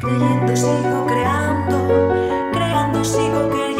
Creyendo sigo creando, creando sigo queriendo.